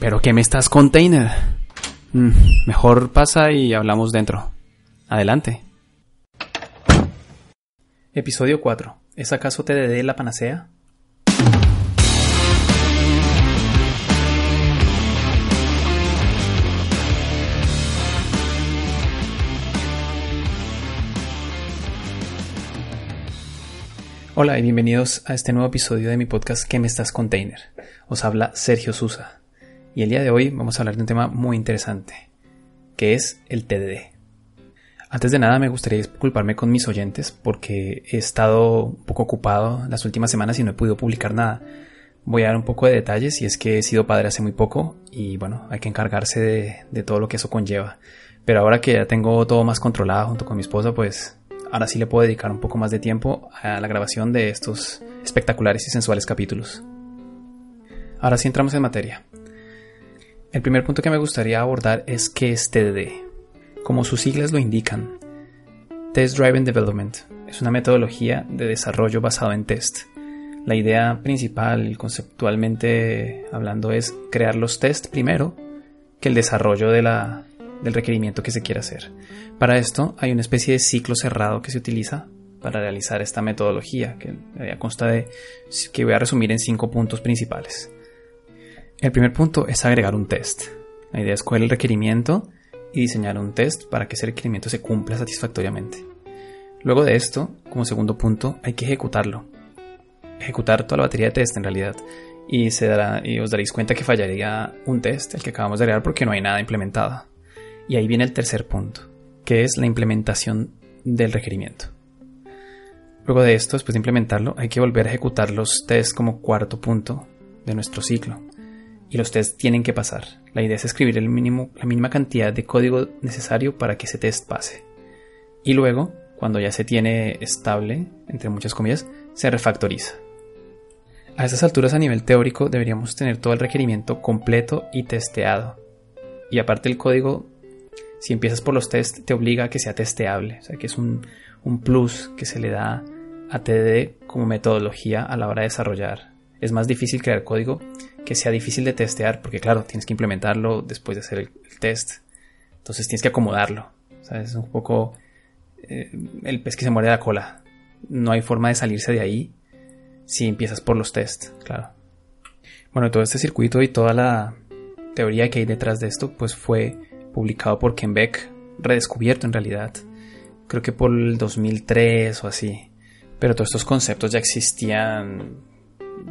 ¿Pero qué me estás container? Mm, mejor pasa y hablamos dentro. Adelante. Episodio 4. ¿Es acaso TDD la panacea? Hola y bienvenidos a este nuevo episodio de mi podcast ¿Qué me estás container? Os habla Sergio Susa y el día de hoy vamos a hablar de un tema muy interesante, que es el TDD. Antes de nada me gustaría disculparme con mis oyentes porque he estado un poco ocupado las últimas semanas y no he podido publicar nada. Voy a dar un poco de detalles y es que he sido padre hace muy poco y bueno, hay que encargarse de, de todo lo que eso conlleva. Pero ahora que ya tengo todo más controlado junto con mi esposa, pues ahora sí le puedo dedicar un poco más de tiempo a la grabación de estos espectaculares y sensuales capítulos. Ahora sí entramos en materia. El primer punto que me gustaría abordar es qué es TDD. Como sus siglas lo indican, Test Driven Development es una metodología de desarrollo basado en test. La idea principal, conceptualmente hablando, es crear los tests primero que el desarrollo del requerimiento que se quiera hacer. Para esto hay una especie de ciclo cerrado que se utiliza para realizar esta metodología, que consta de que voy a resumir en cinco puntos principales. El primer punto es agregar un test. La idea es coger el requerimiento y diseñar un test para que ese requerimiento se cumpla satisfactoriamente. Luego de esto, como segundo punto, hay que ejecutarlo. Ejecutar toda la batería de test en realidad. Y, se dará, y os daréis cuenta que fallaría un test, el que acabamos de agregar, porque no hay nada implementado. Y ahí viene el tercer punto, que es la implementación del requerimiento. Luego de esto, después de implementarlo, hay que volver a ejecutar los tests como cuarto punto de nuestro ciclo y los tests tienen que pasar. La idea es escribir el mínimo, la mínima cantidad de código necesario para que ese test pase. Y luego, cuando ya se tiene estable, entre muchas comillas, se refactoriza. A estas alturas a nivel teórico deberíamos tener todo el requerimiento completo y testeado. Y aparte el código, si empiezas por los tests, te obliga a que sea testeable. O sea que es un, un plus que se le da a TDD como metodología a la hora de desarrollar. Es más difícil crear código que sea difícil de testear, porque claro, tienes que implementarlo después de hacer el, test. Entonces tienes que acomodarlo. Es un poco eh, el pez que se muere la cola. No hay forma de salirse de ahí si empiezas por los tests, claro. Bueno, todo este circuito y toda la teoría que hay detrás de esto, pues fue publicado por Ken Beck, redescubierto en realidad, creo que por el 2003 o así. Pero todos estos conceptos ya existían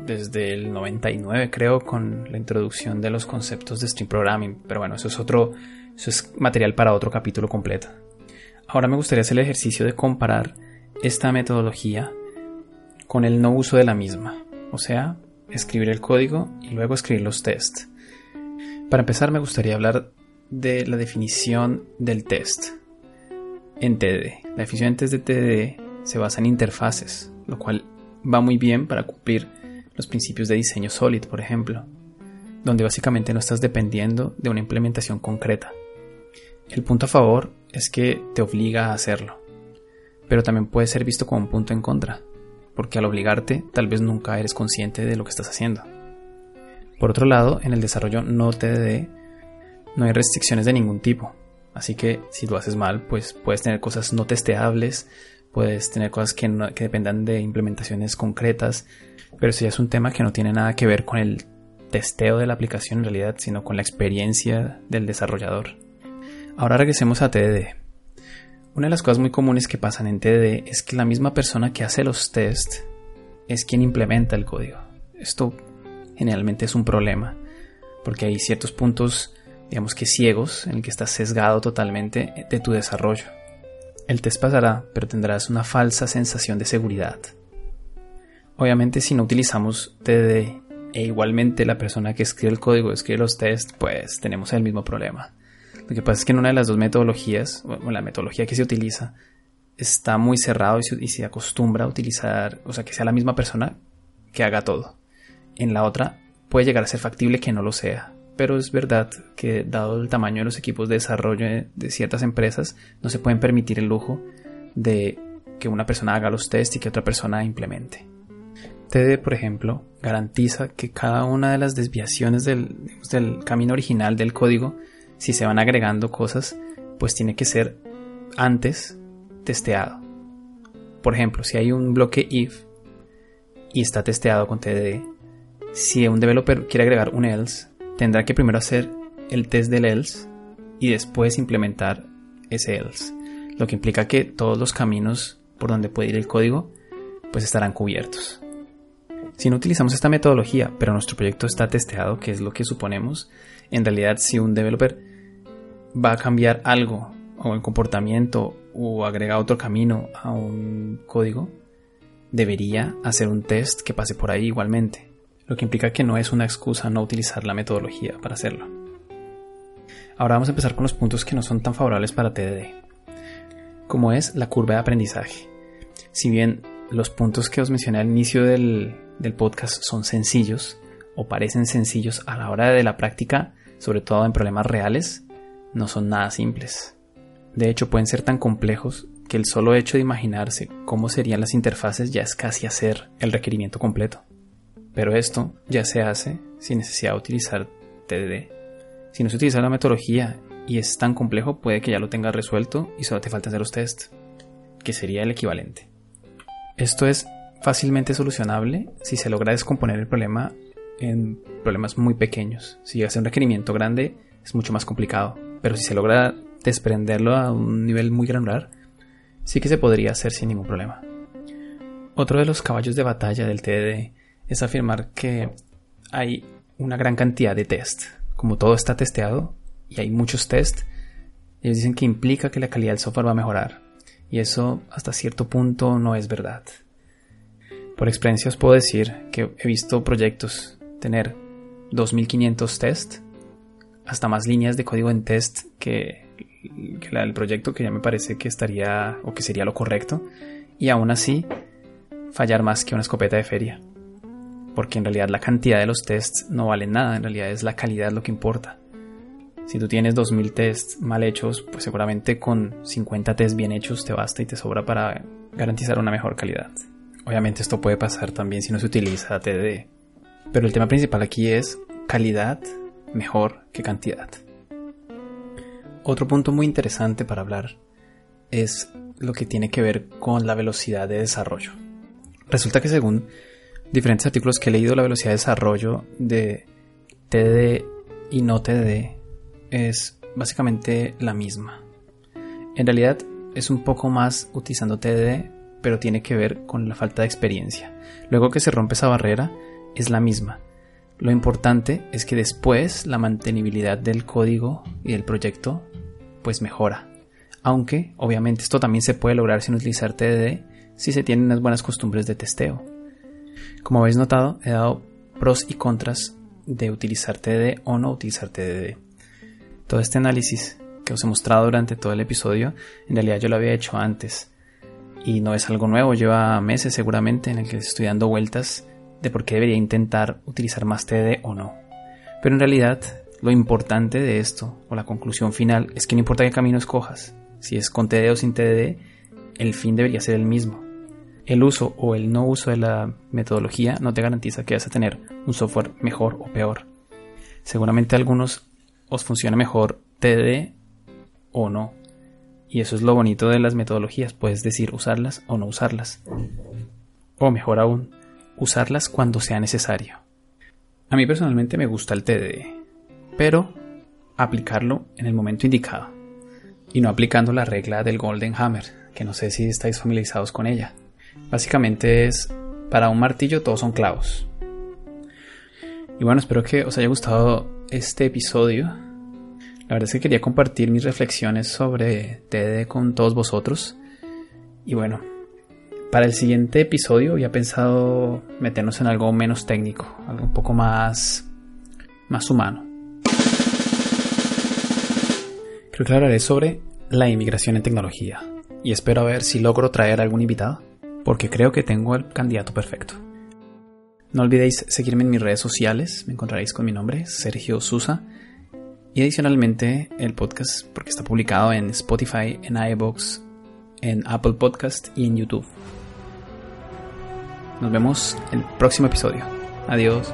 desde el 99 creo con la introducción de los conceptos de Stream Programming, pero bueno, eso es otro, eso es material para otro capítulo completo. Ahora me gustaría hacer el ejercicio de comparar esta metodología con el no uso de la misma, o sea, escribir el código y luego escribir los tests. Para empezar me gustaría hablar de la definición del test en TDD. La definición en test de TDD se basa en interfaces, lo cual va muy bien para cumplir los principios de diseño Solid, por ejemplo, donde básicamente no estás dependiendo de una implementación concreta. El punto a favor es que te obliga a hacerlo, pero también puede ser visto como un punto en contra, porque al obligarte tal vez nunca eres consciente de lo que estás haciendo. Por otro lado, en el desarrollo no TDD no hay restricciones de ningún tipo, así que si lo haces mal, pues puedes tener cosas no testeables, puedes tener cosas que, dependan de implementaciones concretas, pero eso ya es un tema que no tiene nada que ver con el testeo de la aplicación en realidad, sino con la experiencia del desarrollador. Ahora regresemos a TDD. Una de las cosas muy comunes que pasan en TDD es que la misma persona que hace los tests es quien implementa el código. Esto generalmente es un problema, porque hay ciertos puntos, digamos que ciegos, en el que estás sesgado totalmente de tu desarrollo. El test pasará, pero tendrás una falsa sensación de seguridad. Obviamente si no utilizamos TDD e igualmente la persona que escribe el código escribe los tests, pues tenemos el mismo problema. Lo que pasa es que en una de las dos metodologías, o la metodología que se utiliza, está muy cerrado y se, y se, acostumbra a utilizar, o sea, que sea la misma persona que haga todo. En la otra puede llegar a ser factible que no lo sea, pero es verdad que dado el tamaño de los equipos de desarrollo de ciertas empresas, no se pueden permitir el lujo de que una persona haga los tests y que otra persona implemente. TD, por ejemplo, garantiza que cada una de las desviaciones del, del camino original del código si se van agregando cosas, pues tiene que ser antes testeado. Por ejemplo, si hay un bloque if y está testeado con TDD, si un developer quiere agregar un else, tendrá que primero hacer el test del else y después implementar ese else, lo que implica que todos los caminos por donde puede ir el código pues estarán cubiertos. Si no utilizamos esta metodología, pero nuestro proyecto está testeado, que es lo que suponemos, en realidad si un developer va a cambiar algo o el comportamiento o agrega otro camino a un código, debería hacer un test que pase por ahí igualmente, lo que implica que no es una excusa no utilizar la metodología para hacerlo. Ahora vamos a empezar con los puntos que no son tan favorables para TDD, como es la curva de aprendizaje. Si bien los puntos que os mencioné al inicio del, del podcast son sencillos o parecen sencillos a la hora de la práctica, sobre todo en problemas reales, no son nada simples. De hecho, pueden ser tan complejos que el solo hecho de imaginarse cómo serían las interfaces ya es casi hacer el requerimiento completo. Pero esto ya se hace sin necesidad de utilizar TDD. Si no se utiliza la metodología y es tan complejo, puede que ya lo tengas resuelto y solo te falta hacer los tests, que sería el equivalente. Esto es fácilmente solucionable si se logra descomponer el problema en problemas muy pequeños. Si hace un requerimiento grande es mucho más complicado, pero si se logra desprenderlo a un nivel muy granular, sí que se podría hacer sin ningún problema. Otro de los caballos de batalla del TDD es afirmar que hay una gran cantidad de test. Como todo está testeado y hay muchos test, ellos dicen que implica que la calidad del software va a mejorar. Y eso hasta cierto punto no es verdad. Por experiencia os puedo decir que he visto proyectos tener 2500 test, hasta más líneas de código en test que, la del proyecto, que ya me parece que estaría o que sería lo correcto, y aún así fallar más que una escopeta de feria. Porque en realidad la cantidad de los tests no vale nada, en realidad es la calidad lo que importa. Si tú tienes 2000 tests mal hechos, pues seguramente con 50 tests bien hechos te basta y te sobra para garantizar una mejor calidad. Obviamente esto puede pasar también si no se utiliza TDD. Pero el tema principal aquí es calidad mejor que cantidad. Otro punto muy interesante para hablar es lo que tiene que ver con la velocidad de desarrollo. Resulta que según diferentes artículos que he leído, la velocidad de desarrollo de TDD y no TDD es básicamente la misma. En realidad es un poco más utilizando TDD pero tiene que ver con la falta de experiencia. Luego que se rompe esa barrera, es la misma. Lo importante es que después la mantenibilidad del código y del proyecto pues mejora. Aunque obviamente esto también se puede lograr sin utilizar TDD si se tienen unas buenas costumbres de testeo. Como habéis notado, he dado pros y contras de utilizar TDD o no utilizar TDD. Todo este análisis que os he mostrado durante todo el episodio, en realidad yo lo había hecho antes y no es algo nuevo, lleva meses seguramente en el que estoy dando vueltas de por qué debería intentar utilizar más TD o no. Pero en realidad lo importante de esto, o la conclusión final, es que no importa qué camino escojas, si es con TD o sin TD, el fin debería ser el mismo. El uso o el no uso de la metodología no te garantiza que vas a tener un software mejor o peor. Seguramente a algunos os funciona mejor TD o no, y eso es lo bonito de las metodologías, puedes decir usarlas o no usarlas. O mejor aún, usarlas cuando sea necesario. A mí personalmente me gusta el TDD, pero aplicarlo en el momento indicado. Y no aplicando la regla del Golden Hammer, que no sé si estáis familiarizados con ella. Básicamente es, para un martillo todos son clavos. Y bueno, espero que os haya gustado este episodio. La verdad es que quería compartir mis reflexiones sobre TD con todos vosotros. Y bueno, para el siguiente episodio había pensado meternos en algo menos técnico, algo un poco más, más humano. Creo que hablaré sobre la inmigración en tecnología y espero a ver si logro traer algún invitado, porque creo que tengo el candidato perfecto. No olvidéis seguirme en mis redes sociales, me encontraréis con mi nombre, Sergio Susa, y adicionalmente el podcast, porque está publicado en Spotify, en iBox, en Apple Podcast y en YouTube. Nos vemos en el próximo episodio. Adiós.